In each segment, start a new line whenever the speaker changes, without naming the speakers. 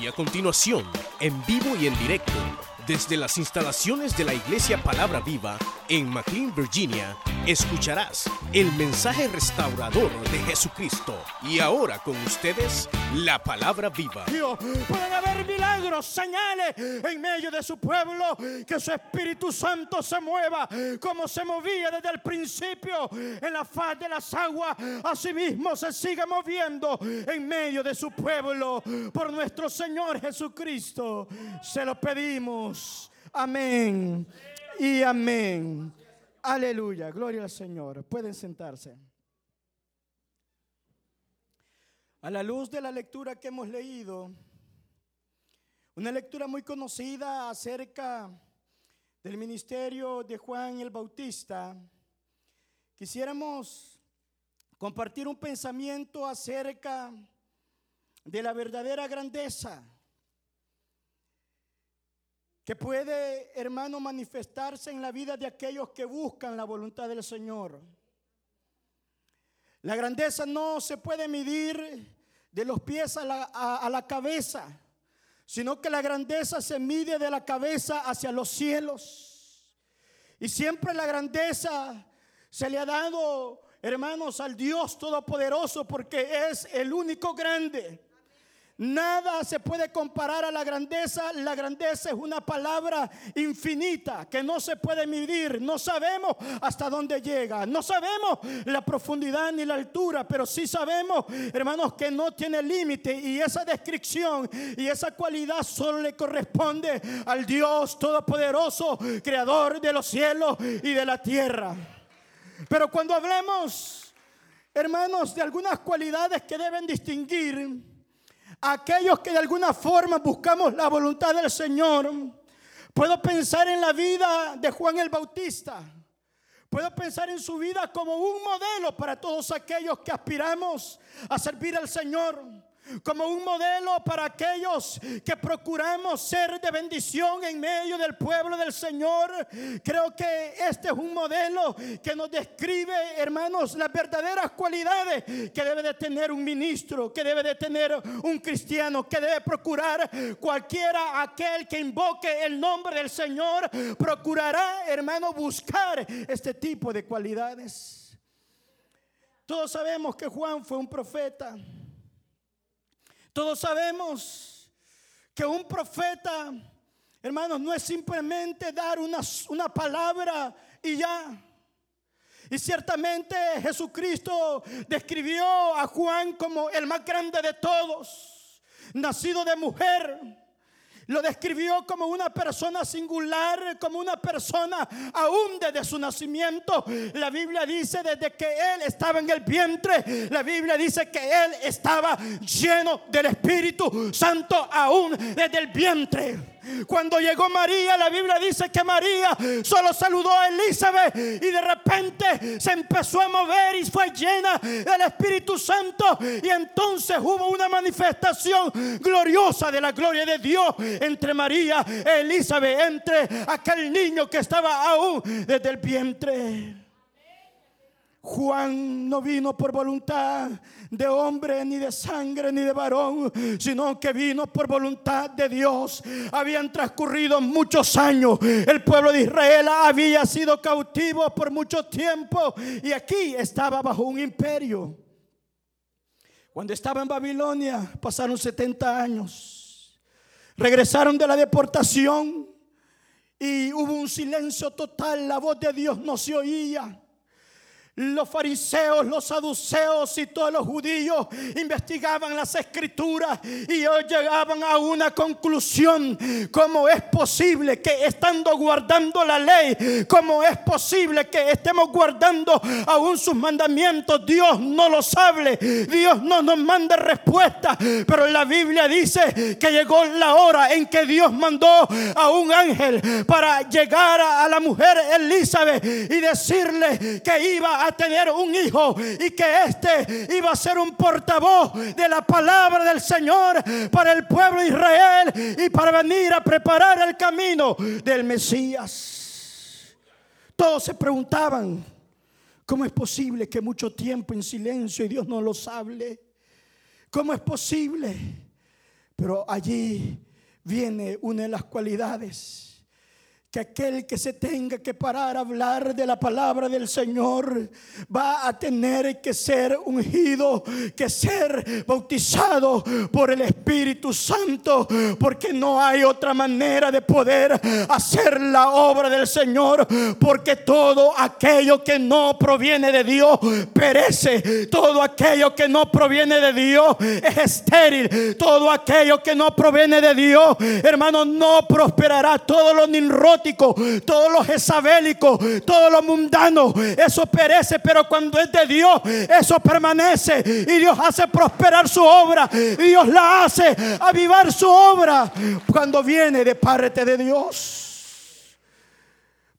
Y a continuación, en vivo y en directo, desde las instalaciones de la Iglesia Palabra Viva en McLean, Virginia, escucharás el mensaje restaurador de Jesucristo. Y ahora con ustedes, la Palabra Viva.
Dios, pueden haber milagros, señales en medio de su pueblo, que su Espíritu Santo se mueva como se movía desde el principio en la faz de las aguas, asimismo se siga moviendo en medio de su pueblo por nuestro Señor Jesucristo. Se lo pedimos. Amén y amén. Aleluya, gloria al Señor. Pueden sentarse. A la luz de la lectura que hemos leído, una lectura muy conocida acerca del ministerio de Juan el Bautista, quisiéramos compartir un pensamiento acerca de la verdadera grandeza que puede, hermano, manifestarse en la vida de aquellos que buscan la voluntad del Señor. La grandeza no se puede medir de los pies a la, a la, cabeza, sino que la grandeza se mide de la cabeza hacia los cielos. Y siempre la grandeza se le ha dado, hermanos, al Dios Todopoderoso porque es el único grande. Nada se puede comparar a la grandeza. La grandeza es una palabra infinita que no se puede medir. No sabemos hasta dónde llega. No sabemos la profundidad ni la altura, pero sí sabemos, hermanos, que no tiene límite. Y esa descripción y esa cualidad solo le corresponde al Dios Todopoderoso, Creador de los cielos y de la tierra. Pero cuando hablemos, hermanos, de algunas cualidades que deben distinguir, aquellos que de alguna forma buscamos la voluntad del Señor, puedo pensar en la vida de Juan el Bautista. Puedo pensar en su vida como un modelo para todos aquellos que aspiramos a servir al Señor como un modelo para aquellos que procuramos ser de bendición en medio del pueblo del Señor. Creo que este es un modelo que nos describe, hermanos, las verdaderas cualidades que debe de tener un ministro, que debe de tener un cristiano, que debe procurar cualquiera aquel que invoque el nombre del Señor, procurará, hermano, buscar este tipo de cualidades. Todos sabemos que Juan fue un profeta. Todos sabemos que un profeta, hermanos, no es simplemente dar una, una palabra y ya. Y ciertamente Jesucristo describió a Juan como el más grande de todos, nacido de mujer lo describió como una persona singular, como una persona aún desde su nacimiento. La Biblia dice desde que él estaba en el vientre, la Biblia dice que él estaba lleno del Espíritu Santo aún desde el vientre. Cuando llegó María, la Biblia dice que María solo saludó a Elizabeth y de repente se empezó a mover y fue llena del Espíritu Santo. Y entonces hubo una manifestación gloriosa de la gloria de Dios entre María e Elizabeth, entre aquel niño que estaba aún desde el vientre. Juan no vino por voluntad de hombre, ni de sangre, ni de varón, sino que vino por voluntad de Dios. Habían transcurrido muchos años. El pueblo de Israel había sido cautivo por mucho tiempo y aquí estaba bajo un imperio. Cuando estaba en Babilonia pasaron 70 años. Regresaron de la deportación y hubo un silencio total. La voz de Dios no se oía. Los fariseos, los saduceos y todos los judíos investigaban las escrituras y ellos llegaban a una conclusión. ¿Cómo es posible que estando guardando la ley, cómo es posible que estemos guardando aún sus mandamientos? Dios no los hable, Dios no nos manda respuesta. Pero la Biblia dice que llegó la hora en que Dios mandó a un ángel para llegar a la mujer Elizabeth y decirle que iba a tener un hijo y que este iba a ser un portavoz de la palabra del Señor para el pueblo de Israel y para venir a preparar el camino del Mesías. Todos se preguntaban, ¿cómo es posible que mucho tiempo en silencio y Dios no los hable? ¿Cómo es posible? Pero allí viene una de las cualidades que aquel que se tenga que parar a hablar de la palabra del Señor va a tener que ser ungido, que ser bautizado por el Espíritu Santo, porque no hay otra manera de poder hacer la obra del Señor, porque todo aquello que no proviene de Dios perece, todo aquello que no proviene de Dios es estéril, todo aquello que no proviene de Dios, hermano, no prosperará, todo lo ninrótico todo lo jezabélico, todo lo mundano, eso perece, pero cuando es de Dios, eso permanece y Dios hace prosperar su obra y Dios la hace avivar su obra cuando viene de parte de Dios.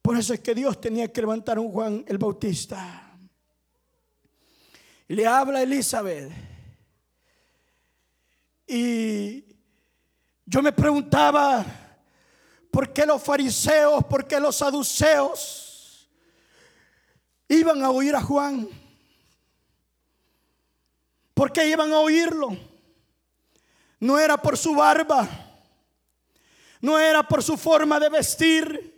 Por eso es que Dios tenía que levantar a un Juan el Bautista. Le habla a Elizabeth. Y yo me preguntaba, ¿Por qué los fariseos, por qué los saduceos iban a oír a Juan? ¿Por qué iban a oírlo? No era por su barba, no era por su forma de vestir.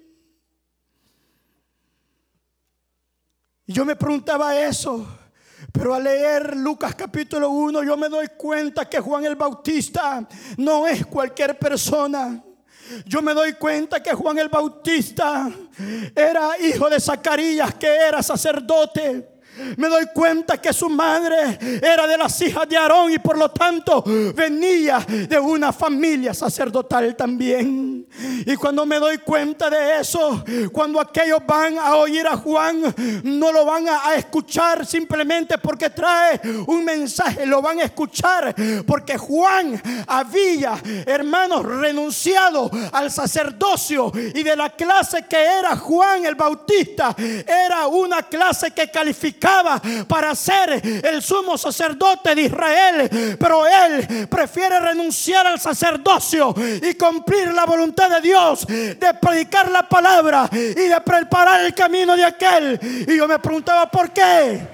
yo me preguntaba eso, pero al leer Lucas capítulo 1 yo me doy cuenta que Juan el Bautista no es cualquier persona. Yo me doy cuenta que Juan el Bautista era hijo de Zacarías, que era sacerdote. Me doy cuenta que su madre era de las hijas de Aarón y por lo tanto venía de una familia sacerdotal también. Y cuando me doy cuenta de eso, cuando aquellos van a oír a Juan, no lo van a, escuchar simplemente porque trae un mensaje, lo van a escuchar porque Juan había, hermanos, renunciado al sacerdocio y de la clase que era Juan el Bautista, era una clase que calificaba para ser el sumo sacerdote de Israel, pero él prefiere renunciar al sacerdocio y cumplir la voluntad de Dios, de predicar la palabra y de preparar el camino de aquel. Y yo me preguntaba, ¿por qué?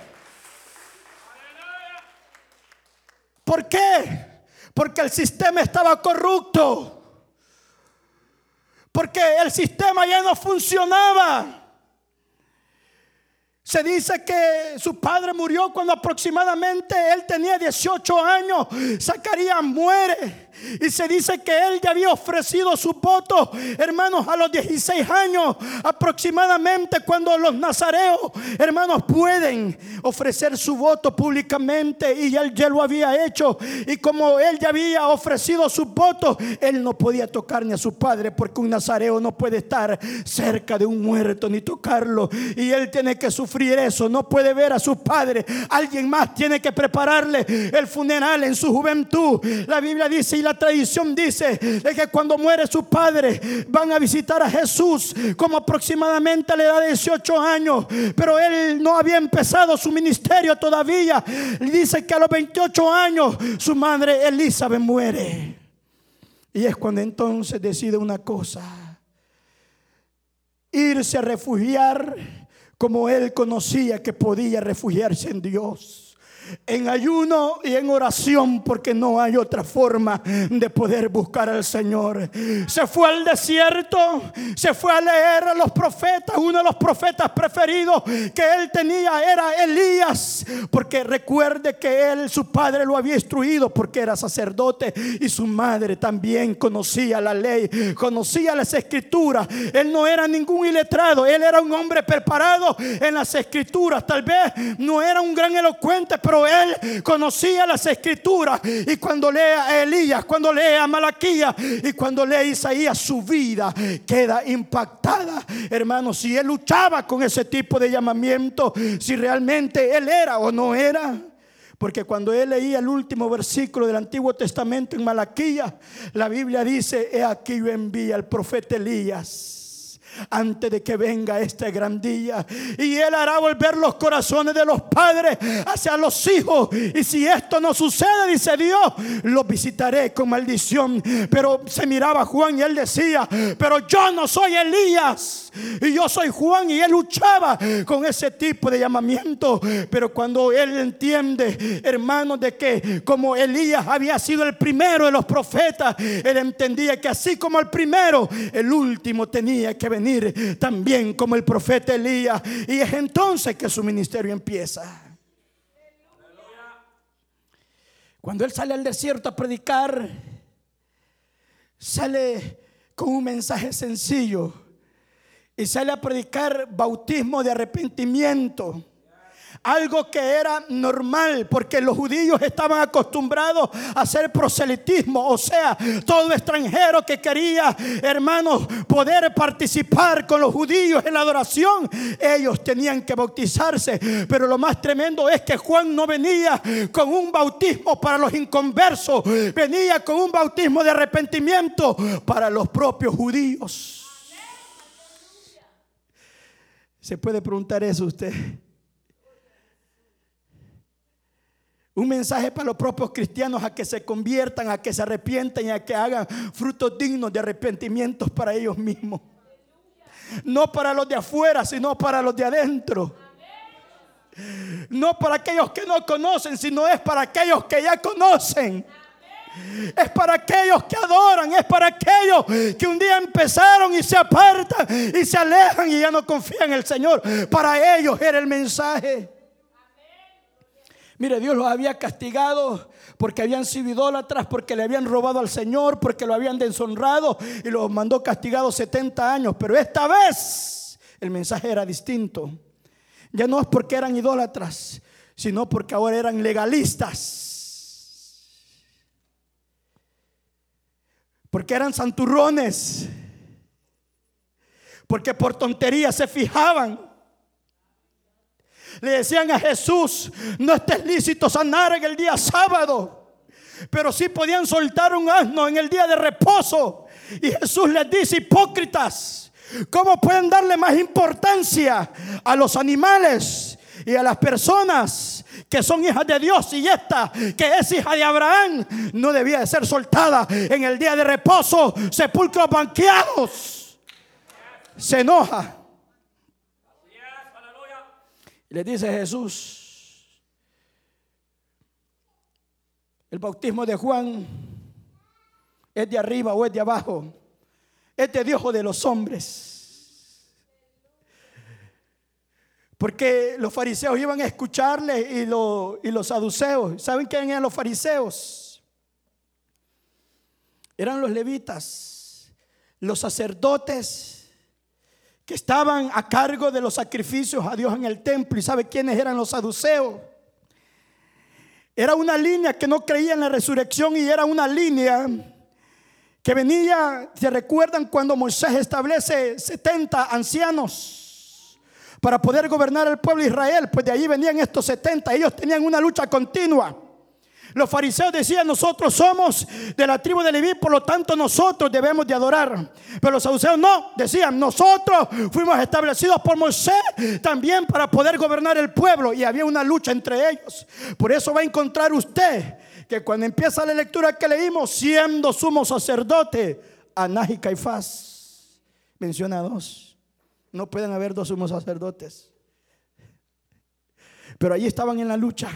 ¿Por qué? Porque el sistema estaba corrupto. Porque el sistema ya no funcionaba. Se dice que su padre murió cuando aproximadamente él tenía 18 años. Zacarías muere. Y se dice que él ya había ofrecido su voto, hermanos, a los 16 años aproximadamente, cuando los nazareos, hermanos, pueden ofrecer su voto públicamente. Y él ya lo había hecho. Y como él ya había ofrecido su voto, él no podía tocar ni a su padre, porque un nazareo no puede estar cerca de un muerto ni tocarlo. Y él tiene que sufrir eso, no puede ver a su padre. Alguien más tiene que prepararle el funeral en su juventud. La Biblia dice, la tradición dice que cuando muere su padre van a visitar a Jesús como aproximadamente a la edad de 18 años, pero él no había empezado su ministerio todavía. Dice que a los 28 años su madre Elizabeth muere. Y es cuando entonces decide una cosa, irse a refugiar como él conocía que podía refugiarse en Dios en ayuno y en oración porque no hay otra forma de poder buscar al Señor. Se fue al desierto, se fue a leer a los profetas. Uno de los profetas preferidos que él tenía era Elías, porque recuerde que él, su padre lo había instruido porque era sacerdote y su madre también conocía la ley, conocía las escrituras. Él no era ningún iletrado, él era un hombre preparado en las escrituras. Tal vez no era un gran elocuente, pero él conocía las escrituras. Y cuando lee a Elías, cuando lee a Malaquía y cuando lee a Isaías, su vida queda impactada. Hermanos, si él luchaba con ese tipo de llamamiento, si realmente él era o no era. Porque cuando él leía el último versículo del Antiguo Testamento en Malaquía, la Biblia dice, he aquí yo envía al profeta Elías antes de que venga este gran día. Y Él hará volver los corazones de los padres hacia los hijos. Y si esto no sucede, dice Dios, los visitaré con maldición. Pero se miraba Juan y él decía, pero yo no soy Elías. Y yo soy Juan y él luchaba con ese tipo de llamamiento. Pero cuando él entiende, hermanos, de que como Elías había sido el primero de los profetas, él entendía que así como el primero, el último tenía que venir también como el profeta Elías. Y es entonces que su ministerio empieza. Cuando él sale al desierto a predicar, sale con un mensaje sencillo y sale a predicar bautismo de arrepentimiento algo que era normal, porque los judíos estaban acostumbrados a hacer proselitismo, o sea, todo extranjero que quería, hermanos, poder participar con los judíos en la adoración, ellos tenían que bautizarse. Pero lo más tremendo es que Juan no venía con un bautismo para los inconversos, venía con un bautismo de arrepentimiento para los propios judíos. Se puede preguntar eso usted. Un mensaje para los propios cristianos a que se conviertan, a que se arrepientan y a que hagan frutos dignos de arrepentimientos para ellos mismos. No para los de afuera, sino para los de adentro. No para aquellos que no conocen, sino es para aquellos que ya conocen. Es para aquellos que adoran, es para aquellos que un día empezaron y se apartan y se alejan y ya no confían en el Señor. Para ellos era el mensaje. Mire, Dios los había castigado porque habían sido idólatras, porque le habían robado al Señor, porque lo habían deshonrado y los mandó castigados 70 años. Pero esta vez el mensaje era distinto. Ya no es porque eran idólatras, sino porque ahora eran legalistas. Porque eran santurrones. Porque por tonterías se fijaban le decían a Jesús, no estés lícito sanar en el día sábado. Pero sí podían soltar un asno en el día de reposo. Y Jesús les dice, hipócritas, ¿cómo pueden darle más importancia a los animales y a las personas que son hijas de Dios y esta que es hija de Abraham no debía de ser soltada en el día de reposo, sepulcros banqueados? Se enoja. Le dice Jesús, el bautismo de Juan es de arriba o es de abajo, es de Dios o de los hombres. Porque los fariseos iban a escucharle y, y los saduceos. ¿Saben quién eran los fariseos? Eran los levitas, los sacerdotes que estaban a cargo de los sacrificios a Dios en el templo. ¿Y sabe quiénes eran los saduceos? Era una línea que no creía en la resurrección y era una línea que venía, se recuerdan cuando Moisés establece 70 ancianos para poder gobernar el pueblo de Israel, pues de allí venían estos 70, ellos tenían una lucha continua. Los fariseos decían, nosotros somos de la tribu de Leví, por lo tanto nosotros debemos de adorar. Pero los saduceos no, decían, nosotros fuimos establecidos por Moisés también para poder gobernar el pueblo. Y había una lucha entre ellos. Por eso va a encontrar usted que cuando empieza la lectura que leímos, siendo sumo sacerdote, Anás y Caifás, menciona dos. No pueden haber dos sumos sacerdotes. Pero allí estaban en la lucha.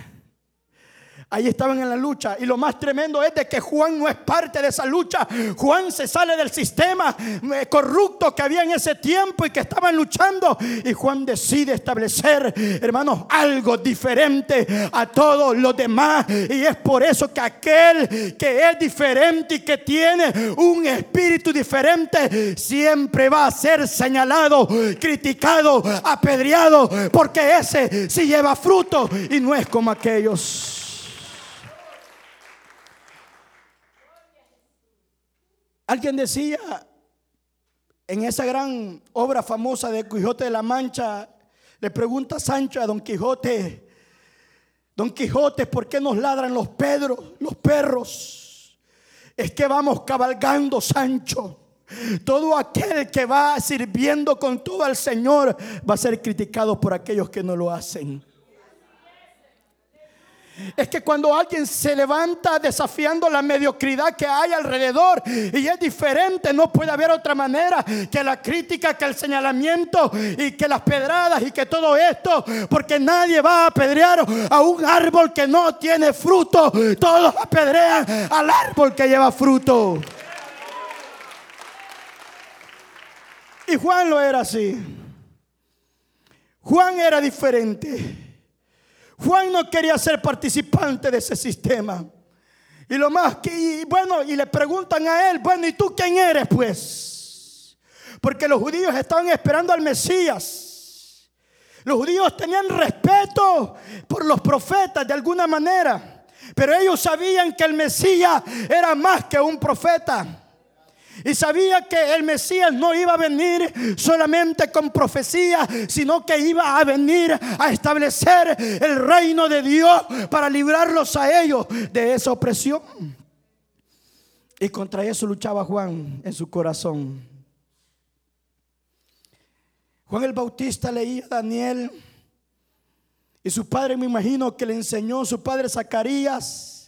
Ahí estaban en la lucha. Y lo más tremendo es de que Juan no es parte de esa lucha. Juan se sale del sistema eh, corrupto que había en ese tiempo y que estaban luchando. Y Juan decide establecer, hermanos, algo diferente a todos los demás. Y es por eso que aquel que es diferente y que tiene un espíritu diferente, siempre va a ser señalado, criticado, apedreado. Porque ese sí lleva fruto y no es como aquellos. Alguien decía en esa gran obra famosa de Quijote de la Mancha, le pregunta Sancho a Don Quijote, Don Quijote, ¿por qué nos ladran los los perros? Es que vamos cabalgando, Sancho. Todo aquel que va sirviendo con todo al Señor va a ser criticado por aquellos que no lo hacen. Es que cuando alguien se levanta desafiando la mediocridad que hay alrededor y es diferente, no puede haber otra manera que la crítica, que el señalamiento y que las pedradas y que todo esto, porque nadie va a apedrear a un árbol que no tiene fruto, todos apedrean al árbol que lleva fruto. Y Juan lo era así. Juan era diferente. Juan no quería ser participante de ese sistema. Y lo más que, bueno, y le preguntan a él, bueno, ¿y tú quién eres pues? Porque los judíos estaban esperando al Mesías. Los judíos tenían respeto por los profetas de alguna manera. Pero ellos sabían que el Mesías era más que un profeta. Y sabía que el Mesías no iba a venir solamente con profecía, sino que iba a venir a establecer el reino de Dios para librarlos a ellos de esa opresión. Y contra eso luchaba Juan en su corazón. Juan el Bautista leía a Daniel y su padre me imagino que le enseñó, su padre Zacarías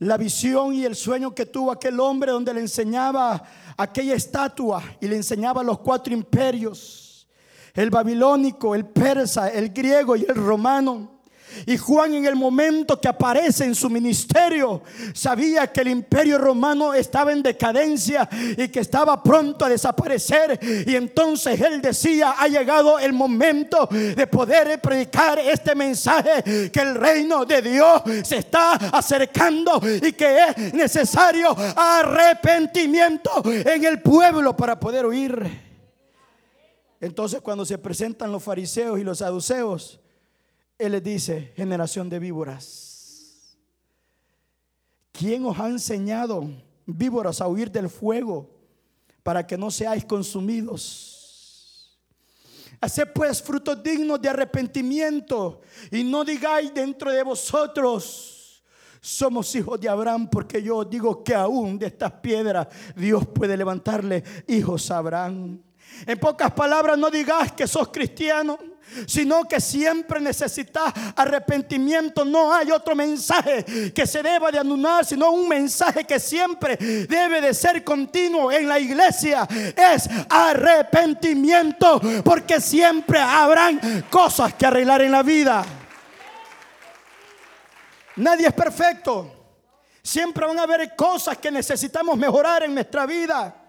la visión y el sueño que tuvo aquel hombre donde le enseñaba aquella estatua y le enseñaba los cuatro imperios, el babilónico, el persa, el griego y el romano. Y Juan en el momento que aparece en su ministerio sabía que el imperio romano estaba en decadencia y que estaba pronto a desaparecer. Y entonces él decía, ha llegado el momento de poder predicar este mensaje, que el reino de Dios se está acercando y que es necesario arrepentimiento en el pueblo para poder huir. Entonces cuando se presentan los fariseos y los saduceos, él les dice, generación de víboras, ¿quién os ha enseñado víboras a huir del fuego para que no seáis consumidos? Haced pues frutos dignos de arrepentimiento y no digáis dentro de vosotros, somos hijos de Abraham, porque yo digo que aún de estas piedras Dios puede levantarle hijos a Abraham. En pocas palabras, no digas que sos cristiano sino que siempre necesitas arrepentimiento. No hay otro mensaje que se deba de anular, sino un mensaje que siempre debe de ser continuo en la iglesia. Es arrepentimiento, porque siempre habrán cosas que arreglar en la vida. Nadie es perfecto. Siempre van a haber cosas que necesitamos mejorar en nuestra vida.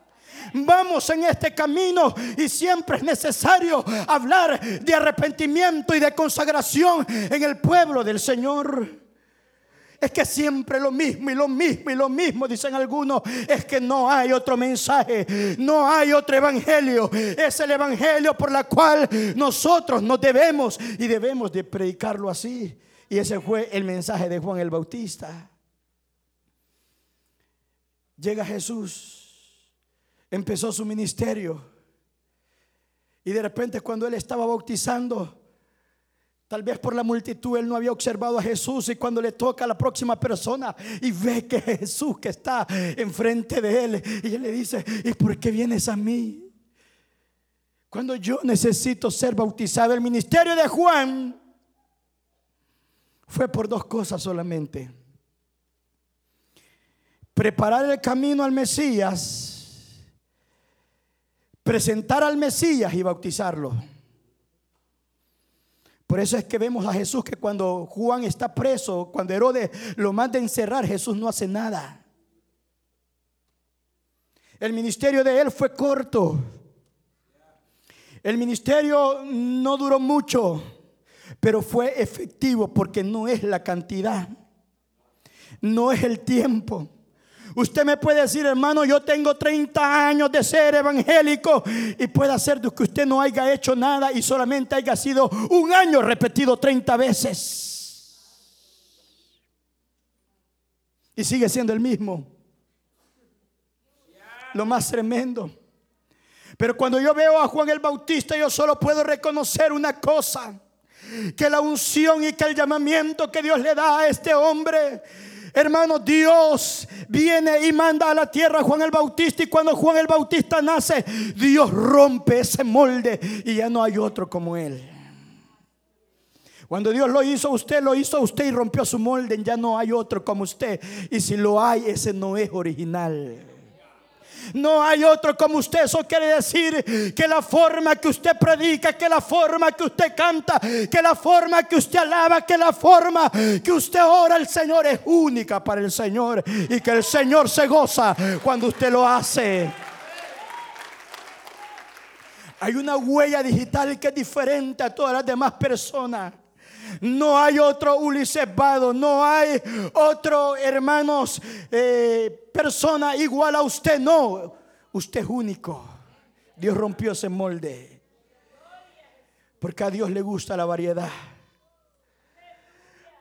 Vamos en este camino y siempre es necesario hablar de arrepentimiento y de consagración en el pueblo del Señor. Es que siempre lo mismo y lo mismo y lo mismo, dicen algunos. Es que no hay otro mensaje, no hay otro evangelio. Es el evangelio por la cual nosotros nos debemos y debemos de predicarlo así. Y ese fue el mensaje de Juan el Bautista. Llega Jesús empezó su ministerio. Y de repente cuando él estaba bautizando, tal vez por la multitud él no había observado a Jesús y cuando le toca a la próxima persona y ve que es Jesús que está enfrente de él y él le dice, ¿y por qué vienes a mí? Cuando yo necesito ser bautizado, el ministerio de Juan fue por dos cosas solamente. Preparar el camino al Mesías presentar al Mesías y bautizarlo. Por eso es que vemos a Jesús que cuando Juan está preso, cuando Herodes lo manda a encerrar, Jesús no hace nada. El ministerio de él fue corto. El ministerio no duró mucho, pero fue efectivo porque no es la cantidad, no es el tiempo. Usted me puede decir, hermano, yo tengo 30 años de ser evangélico y puede ser que usted no haya hecho nada y solamente haya sido un año repetido 30 veces. Y sigue siendo el mismo. Lo más tremendo. Pero cuando yo veo a Juan el Bautista, yo solo puedo reconocer una cosa. Que la unción y que el llamamiento que Dios le da a este hombre Hermano, Dios viene y manda a la tierra a Juan el Bautista y cuando Juan el Bautista nace, Dios rompe ese molde y ya no hay otro como él. Cuando Dios lo hizo a usted, lo hizo a usted y rompió su molde, ya no hay otro como usted. Y si lo hay, ese no es original. No hay otro como usted. Eso quiere decir que la forma que usted predica, que la forma que usted canta, que la forma que usted alaba, que la forma que usted ora al Señor es única para el Señor. Y que el Señor se goza cuando usted lo hace. Hay una huella digital que es diferente a todas las demás personas. No hay otro Ulises Vado, no hay otro, hermanos, eh, persona igual a usted. No, usted es único. Dios rompió ese molde. Porque a Dios le gusta la variedad.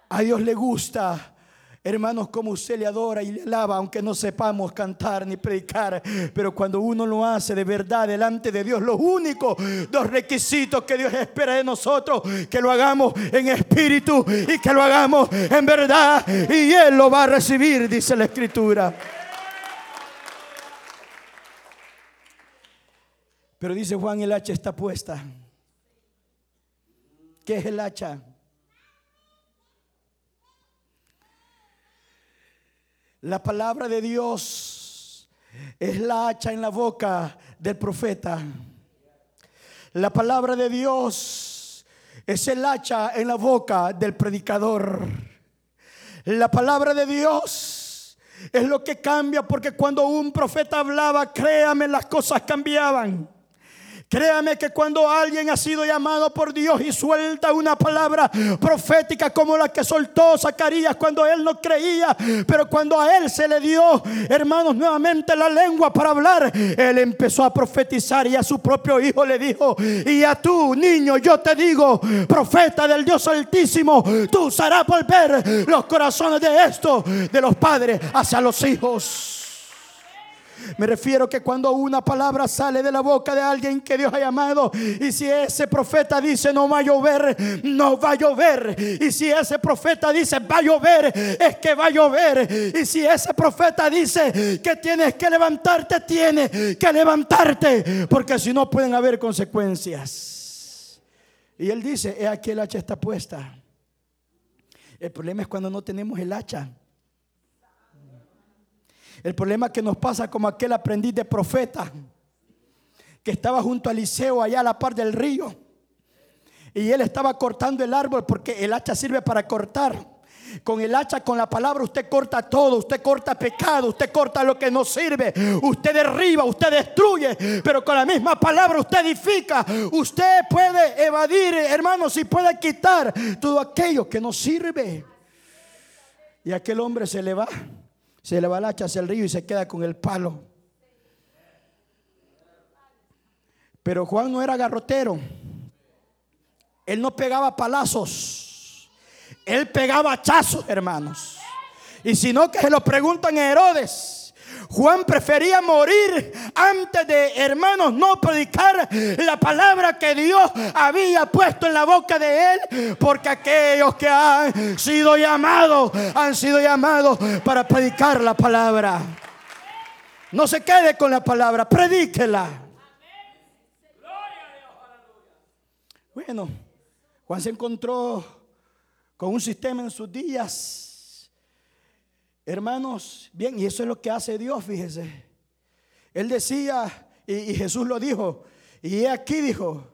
A Dios le gusta Hermanos, como usted le adora y le alaba, aunque no sepamos cantar ni predicar, pero cuando uno lo hace de verdad delante de Dios, los únicos dos requisitos que Dios espera de nosotros, que lo hagamos en espíritu y que lo hagamos en verdad, y Él lo va a recibir, dice la Escritura. Pero dice Juan, el hacha está puesta. ¿Qué es el hacha? La palabra de Dios es la hacha en la boca del profeta. La palabra de Dios es el hacha en la boca del predicador. La palabra de Dios es lo que cambia porque cuando un profeta hablaba, créame, las cosas cambiaban. Créame que cuando alguien ha sido llamado por Dios y suelta una palabra profética como la que soltó Zacarías cuando él no creía, pero cuando a él se le dio, hermanos, nuevamente la lengua para hablar, él empezó a profetizar y a su propio hijo le dijo, y a tú, niño, yo te digo, profeta del Dios Altísimo, tú usarás volver los corazones de estos, de los padres, hacia los hijos. Me refiero que cuando una palabra sale de la boca de alguien que Dios ha llamado, y si ese profeta dice no va a llover, no va a llover. Y si ese profeta dice va a llover, es que va a llover. Y si ese profeta dice que tienes que levantarte, tienes que levantarte, porque si no pueden haber consecuencias. Y él dice, he aquí el hacha está puesta. El problema es cuando no tenemos el hacha. El problema que nos pasa como aquel aprendiz de profeta que estaba junto a Eliseo allá a la par del río. Y él estaba cortando el árbol porque el hacha sirve para cortar. Con el hacha, con la palabra, usted corta todo. Usted corta pecado, usted corta lo que no sirve. Usted derriba, usted destruye. Pero con la misma palabra usted edifica. Usted puede evadir, hermanos, y puede quitar todo aquello que no sirve. Y aquel hombre se le va se le hacha hacia el río y se queda con el palo. Pero Juan no era garrotero. Él no pegaba palazos. Él pegaba hachazos, hermanos. Y si no, que se lo preguntan a Herodes. Juan prefería morir antes de, hermanos, no predicar la palabra que Dios había puesto en la boca de él, porque aquellos que han sido llamados, han sido llamados para predicar la palabra. No se quede con la palabra, predíquela. Bueno, Juan se encontró con un sistema en sus días Hermanos, bien, y eso es lo que hace Dios, fíjese. Él decía, y, Jesús lo dijo, y aquí dijo,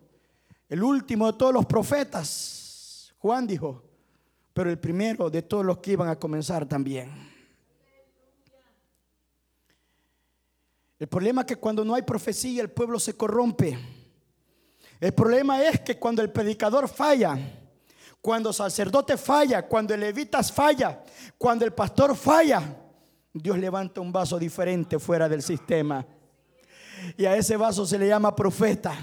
el último de todos los profetas, Juan dijo, pero el primero de todos los que iban a comenzar también. El problema es que cuando no hay profecía el pueblo se corrompe. El problema es que cuando el predicador falla, cuando el sacerdote falla, cuando el levitas falla, cuando el pastor falla, Dios levanta un vaso diferente fuera del sistema. Y a ese vaso se le llama profeta.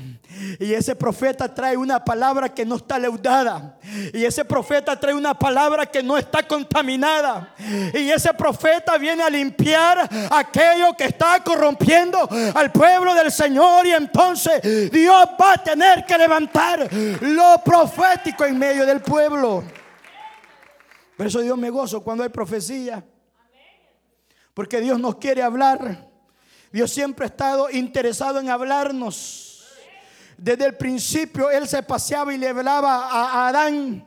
Y ese profeta trae una palabra que no está leudada. Y ese profeta trae una palabra que no está contaminada. Y ese profeta viene a limpiar aquello que está corrompiendo al pueblo del Señor. Y entonces Dios va a tener que levantar lo profético en medio del pueblo. Por eso Dios me gozo cuando hay profecía. Porque Dios nos quiere hablar. Dios siempre ha estado interesado en hablarnos. Desde el principio Él se paseaba y le hablaba a Adán.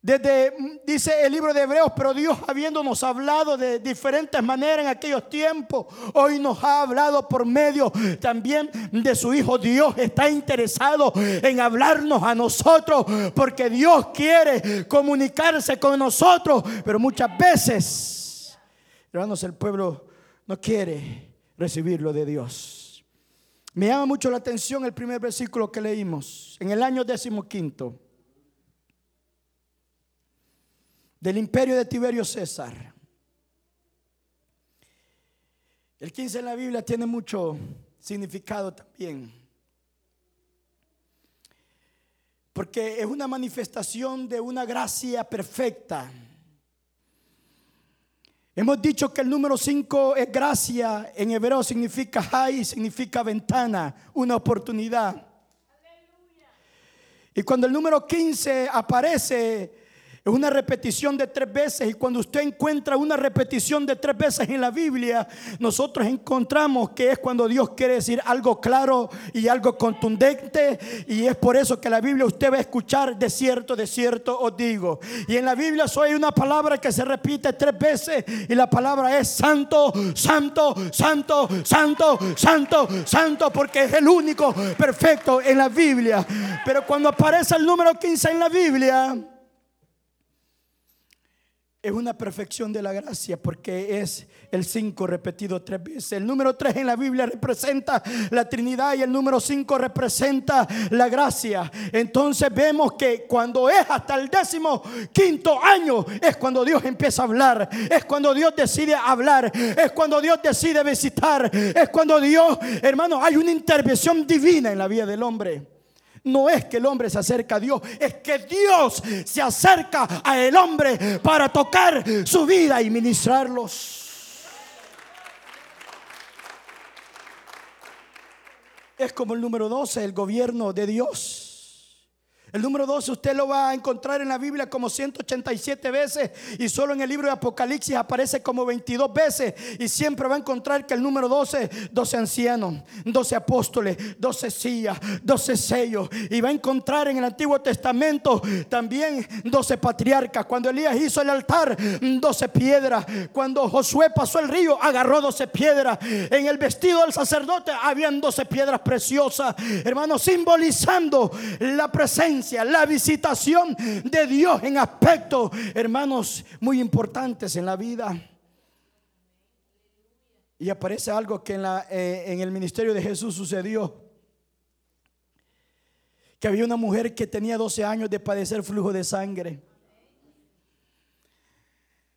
Desde, dice el libro de Hebreos, pero Dios habiéndonos hablado de diferentes maneras en aquellos tiempos, hoy nos ha hablado por medio también de su Hijo. Dios está interesado en hablarnos a nosotros porque Dios quiere comunicarse con nosotros, pero muchas veces, hermanos, el pueblo no quiere recibirlo de Dios. Me llama mucho la atención el primer versículo que leímos en el año decimoquinto del imperio de Tiberio César. El 15 en la Biblia tiene mucho significado también. Porque es una manifestación de una gracia perfecta. Hemos dicho que el número 5 es gracia, en hebreo significa hay, significa ventana, una oportunidad. Y cuando el número 15 aparece, es una repetición de tres veces y cuando usted encuentra una repetición de tres veces en la Biblia, nosotros encontramos que es cuando Dios quiere decir algo claro y algo contundente y es por eso que la Biblia usted va a escuchar de cierto, de cierto os digo. Y en la Biblia solo hay una palabra que se repite tres veces y la palabra es santo, santo, santo, santo, santo, santo, porque es el único perfecto en la Biblia. Pero cuando aparece el número 15 en la Biblia, es una perfección de la gracia porque es el 5 repetido tres veces. El número 3 en la Biblia representa la Trinidad y el número 5 representa la gracia. Entonces vemos que cuando es hasta el décimo quinto año es cuando Dios empieza a hablar, es cuando Dios decide hablar, es cuando Dios decide visitar, es cuando Dios, hermano, hay una intervención divina en la vida del hombre. No es que el hombre se acerca a Dios, es que Dios se acerca a el hombre para tocar su vida y ministrarlos. Es como el número 12, el gobierno de Dios. El número 12 usted lo va a encontrar en la Biblia como 187 veces y solo en el libro de Apocalipsis aparece como 22 veces y siempre va a encontrar que el número 12, 12 ancianos, 12 apóstoles, 12 sillas, 12 sellos y va a encontrar en el Antiguo Testamento también 12 patriarcas. Cuando Elías hizo el altar, 12 piedras. Cuando Josué pasó el río, agarró 12 piedras. En el vestido del sacerdote habían 12 piedras preciosas, hermanos, simbolizando la presencia la visitación de Dios en aspectos, hermanos, muy importantes en la vida. Y aparece algo que en, eh, en el ministerio de Jesús sucedió. Que había una mujer que tenía 12 años de padecer flujo de sangre.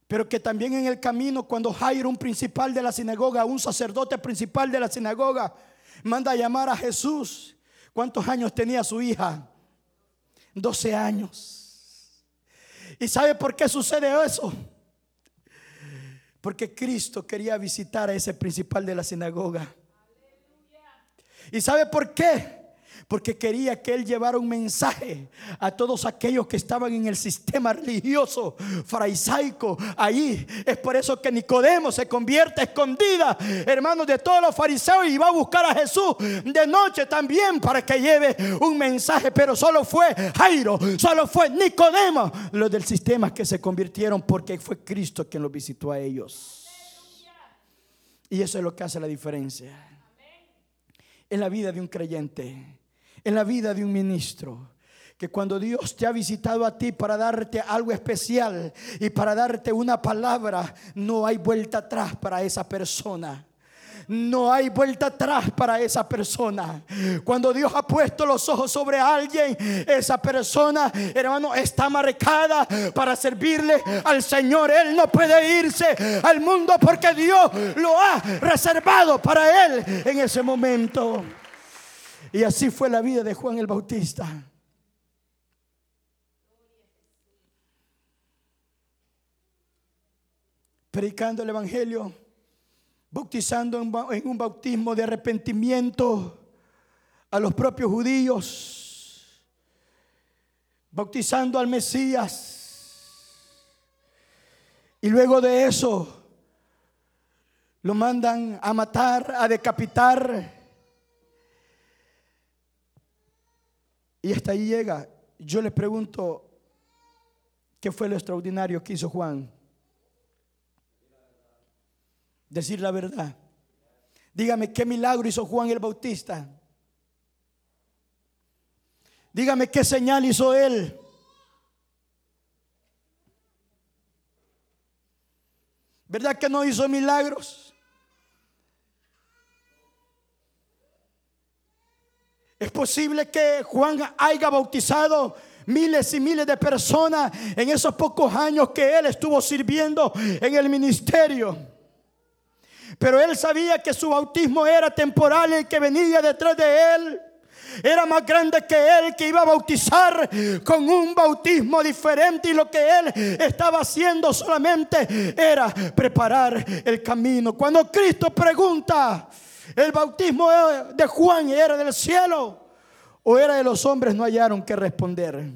Pero que también en el camino, cuando Jairo, un principal de la sinagoga, un sacerdote principal de la sinagoga, manda a llamar a Jesús. ¿Cuántos años tenía su hija? 12 años. ¿Y sabe por qué sucede eso? Porque Cristo quería visitar a ese principal de la sinagoga. ¿Y sabe por qué? Porque quería que él llevara un mensaje a todos aquellos que estaban en el sistema religioso farisaico ahí. Es por eso que Nicodemo se convierte escondida, hermanos, de todos los fariseos y va a buscar a Jesús de noche también para que lleve un mensaje, pero solo fue Jairo, solo fue Nicodemo, los del sistema que se convirtieron porque fue Cristo quien los visitó a ellos. Y eso es lo que hace la diferencia en la vida de un creyente en la vida de un ministro. Que cuando Dios te ha visitado a ti para darte algo especial y para darte una palabra, no hay vuelta atrás para esa persona. No hay vuelta atrás para esa persona. Cuando Dios ha puesto los ojos sobre alguien, esa persona, hermano, está marcada para servirle al Señor. Él no puede irse al mundo porque Dios lo ha reservado para él en ese momento. Y así fue la vida de Juan el Bautista. Predicando el Evangelio, bautizando en un bautismo de arrepentimiento a los propios judíos, bautizando al Mesías. Y luego de eso, lo mandan a matar, a decapitar. Y hasta ahí llega. Yo le pregunto, ¿qué fue lo extraordinario que hizo Juan? Decir la verdad. Dígame, ¿qué milagro hizo Juan el Bautista? Dígame, ¿qué señal hizo él? ¿Verdad que no hizo milagros? Es posible que Juan haya bautizado miles y miles de personas en esos pocos años que él estuvo sirviendo en el ministerio. Pero él sabía que su bautismo era temporal y el que venía detrás de él era más grande que él que iba a bautizar con un bautismo diferente y lo que él estaba haciendo solamente era preparar el camino. Cuando Cristo pregunta, el bautismo de Juan era del cielo o era de los hombres, no hallaron que responder.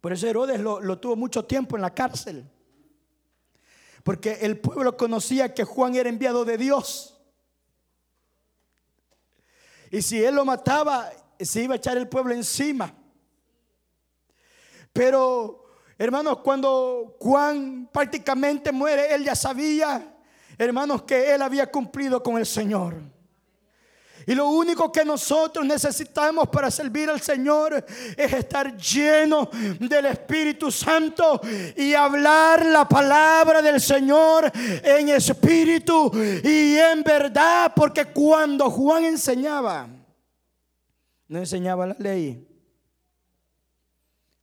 Por eso Herodes lo, tuvo mucho tiempo en la cárcel. Porque el pueblo conocía que Juan era enviado de Dios. Y si él lo mataba, se iba a echar el pueblo encima. Pero, hermanos, cuando Juan prácticamente muere, él ya sabía hermanos, que Él había cumplido con el Señor. Y lo único que nosotros necesitamos para servir al Señor es estar lleno del Espíritu Santo y hablar la palabra del Señor en espíritu y en verdad. Porque cuando Juan enseñaba, no enseñaba la ley.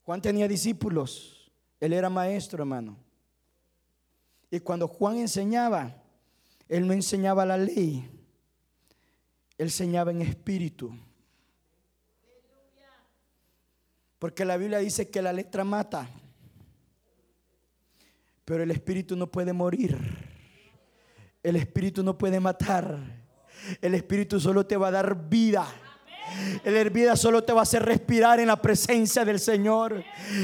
Juan tenía discípulos. Él era maestro, hermano. Y cuando Juan enseñaba, él no enseñaba la ley, él enseñaba en espíritu. Porque la Biblia dice que la letra mata, pero el espíritu no puede morir. El espíritu no puede matar. El espíritu solo te va a dar vida. El hervida solo te va a hacer respirar en la presencia del Señor.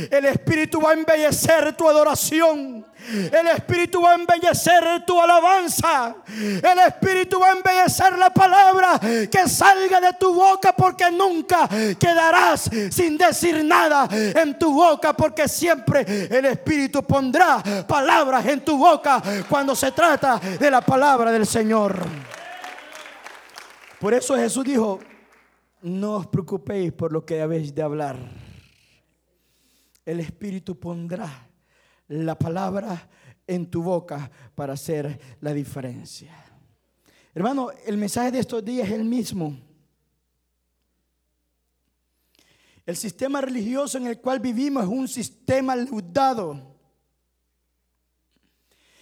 El Espíritu va a embellecer tu adoración. El Espíritu va a embellecer tu alabanza. El Espíritu va a embellecer la palabra que salga de tu boca porque nunca quedarás sin decir nada en tu boca porque siempre el Espíritu pondrá palabras en tu boca cuando se trata de la palabra del Señor. Por eso Jesús dijo, no os preocupéis por lo que habéis de hablar. El Espíritu pondrá la palabra en tu boca para hacer la diferencia. Hermano, el mensaje de estos días es el mismo. El sistema religioso en el cual vivimos es un sistema leudado.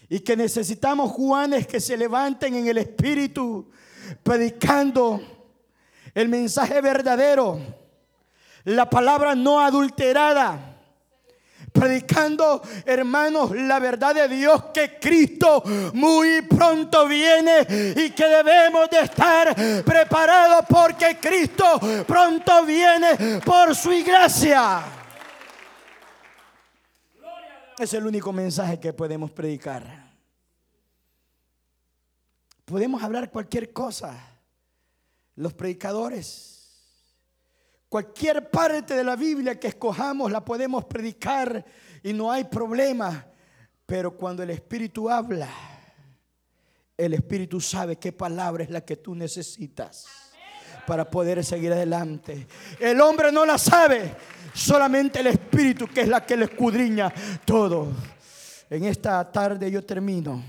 Y que necesitamos Juanes que se levanten en el espíritu predicando el mensaje verdadero, la palabra no adulterada. Predicando, hermanos, la verdad de Dios que Cristo muy pronto viene y que debemos de estar preparados porque Cristo pronto viene por su iglesia. Es el único mensaje que podemos predicar. Podemos hablar cualquier cosa los predicadores. Cualquier parte de la Biblia que escojamos la podemos predicar y no hay problema. Pero cuando el Espíritu habla, el Espíritu sabe qué palabra es la que tú necesitas para poder seguir adelante. El hombre no la sabe, solamente el Espíritu que es la que le escudriña todo. En esta tarde yo termino,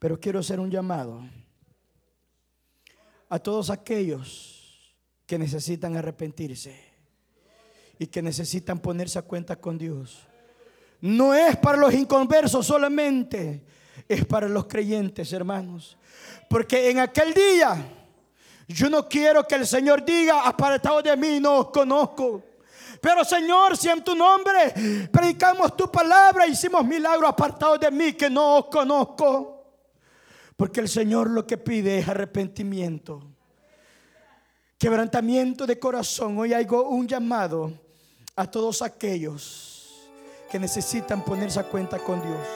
pero quiero hacer un llamado a todos aquellos que necesitan arrepentirse y que necesitan ponerse a cuenta con Dios. No es para los inconversos solamente, es para los creyentes, hermanos. Porque en aquel día yo no quiero que el Señor diga, apartado de mí, no os conozco. Pero Señor, si en tu nombre predicamos tu palabra, hicimos milagros apartados de mí que no os conozco. Porque el Señor lo que pide es arrepentimiento. Quebrantamiento de corazón. Hoy hay un llamado a todos aquellos que necesitan ponerse a cuenta con Dios.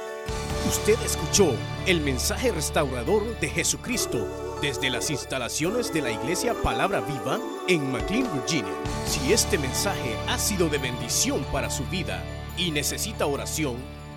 Usted escuchó el mensaje restaurador de Jesucristo desde las instalaciones de la iglesia Palabra Viva en McLean, Virginia. Si este mensaje ha sido de bendición para su vida y necesita oración,